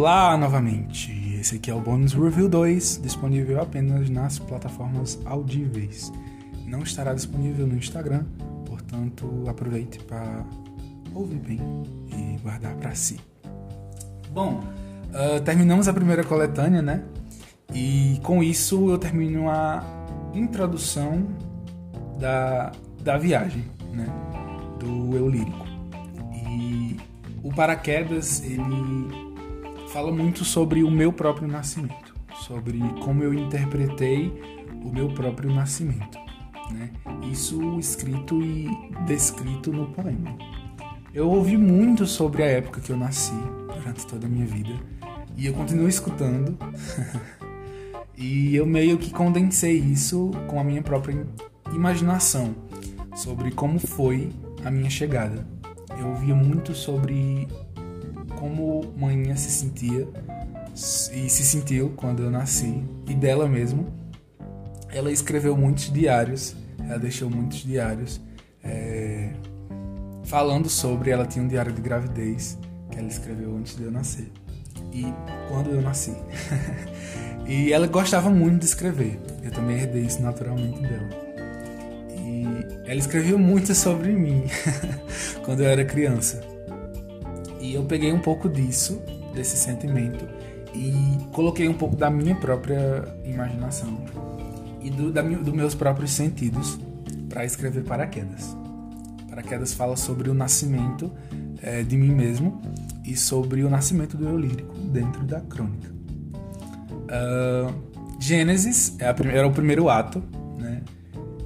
Olá novamente! Esse aqui é o Bonus Review 2, disponível apenas nas plataformas audíveis. Não estará disponível no Instagram, portanto aproveite para ouvir bem e guardar para si. Bom, uh, terminamos a primeira coletânea, né? E com isso eu termino a introdução da, da viagem, né? Do eu lírico. E o Paraquedas, ele fala muito sobre o meu próprio nascimento, sobre como eu interpretei o meu próprio nascimento. Né? Isso escrito e descrito no poema. Eu ouvi muito sobre a época que eu nasci durante toda a minha vida e eu continuo escutando. e eu meio que condensei isso com a minha própria imaginação sobre como foi a minha chegada. Eu ouvia muito sobre manhã se sentia e se sentiu quando eu nasci e dela mesmo. Ela escreveu muitos diários, ela deixou muitos diários é, falando sobre. Ela tinha um diário de gravidez que ela escreveu antes de eu nascer e quando eu nasci. e ela gostava muito de escrever. Eu também herdei isso naturalmente dela. E ela escreveu muito sobre mim quando eu era criança. E eu peguei um pouco disso, desse sentimento, e coloquei um pouco da minha própria imaginação e do, da, dos meus próprios sentidos para escrever Paraquedas. Paraquedas fala sobre o nascimento é, de mim mesmo e sobre o nascimento do eu lírico dentro da crônica. Uh, Gênesis é a, era o primeiro ato, né?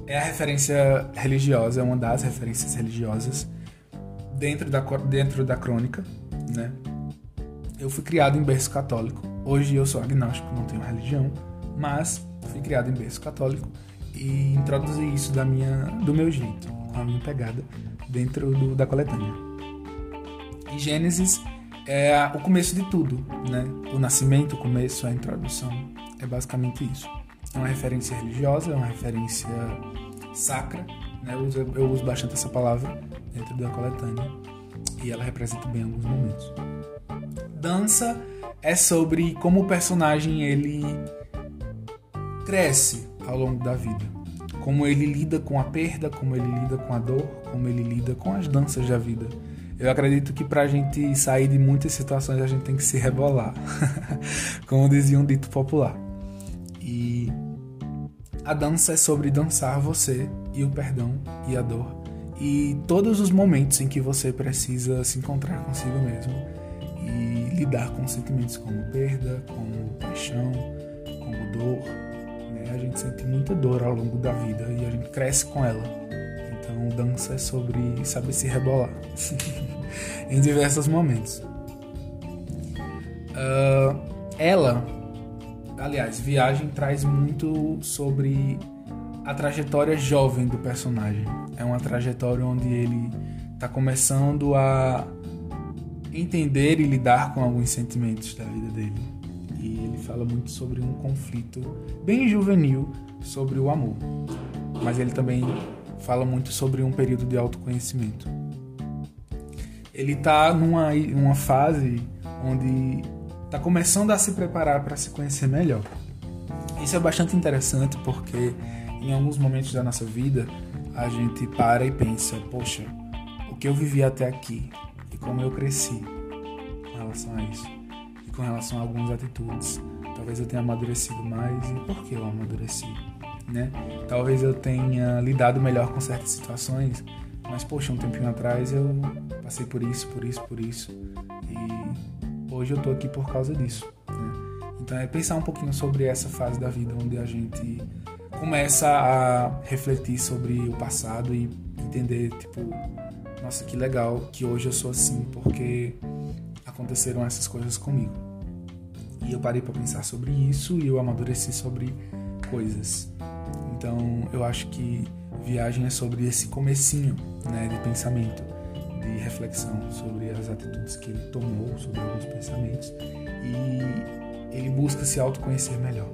é a referência religiosa, é uma das referências religiosas dentro da, dentro da crônica, né? Eu fui criado em berço católico. Hoje eu sou agnóstico, não tenho religião, mas fui criado em berço católico e introduzi isso da minha, do meu jeito, com a minha pegada dentro do, da coletânea. E Gênesis é o começo de tudo, né? O nascimento, o começo, a introdução, é basicamente isso. É uma referência religiosa, é uma referência sacra? Eu uso, eu uso bastante essa palavra dentro da coletânea e ela representa bem alguns momentos. Dança é sobre como o personagem ele cresce ao longo da vida, como ele lida com a perda, como ele lida com a dor, como ele lida com as danças da vida. Eu acredito que para a gente sair de muitas situações a gente tem que se rebolar, como dizia um dito popular. E a dança é sobre dançar você e o perdão e a dor e todos os momentos em que você precisa se encontrar consigo mesmo e lidar com sentimentos como perda, como paixão, como dor. Né? A gente sente muita dor ao longo da vida e a gente cresce com ela. Então, dança é sobre saber se rebolar em diversos momentos. Uh, ela, aliás, Viagem traz muito sobre a trajetória jovem do personagem. É uma trajetória onde ele está começando a entender e lidar com alguns sentimentos da vida dele. E ele fala muito sobre um conflito bem juvenil sobre o amor. Mas ele também fala muito sobre um período de autoconhecimento. Ele está numa uma fase onde está começando a se preparar para se conhecer melhor. Isso é bastante interessante porque em alguns momentos da nossa vida, a gente para e pensa: poxa, o que eu vivi até aqui e como eu cresci com relação a isso e com relação a algumas atitudes. Talvez eu tenha amadurecido mais e por que eu amadureci, né? Talvez eu tenha lidado melhor com certas situações, mas poxa, um tempinho atrás eu passei por isso, por isso, por isso hoje eu tô aqui por causa disso. Né? Então é pensar um pouquinho sobre essa fase da vida onde a gente começa a refletir sobre o passado e entender, tipo, nossa, que legal que hoje eu sou assim, porque aconteceram essas coisas comigo. E eu parei para pensar sobre isso e eu amadureci sobre coisas. Então, eu acho que viagem é sobre esse comecinho, né, de pensamento, de reflexão sobre as atitudes que ele tomou, sobre alguns pensamentos e ele busca se autoconhecer melhor.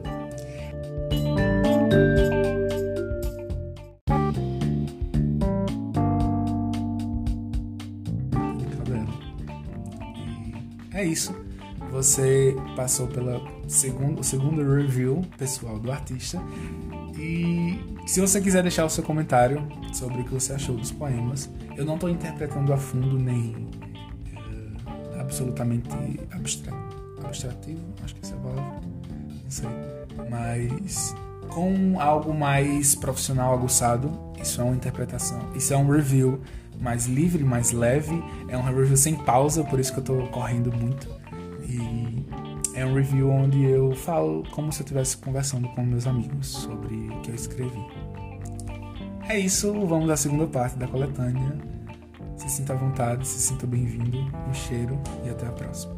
você passou pela segundo, segundo review pessoal do artista. E se você quiser deixar o seu comentário sobre o que você achou dos poemas, eu não estou interpretando a fundo nem uh, absolutamente abstra abstrativo, acho que essa é a palavra, não sei, mas com algo mais profissional, aguçado, isso é uma interpretação, isso é um review mais livre, mais leve, é um review sem pausa, por isso que eu estou correndo muito. E é um review onde eu falo como se eu estivesse conversando com meus amigos sobre o que eu escrevi. É isso, vamos à segunda parte da coletânea. Se sinta à vontade, se sinta bem-vindo, um cheiro e até a próxima.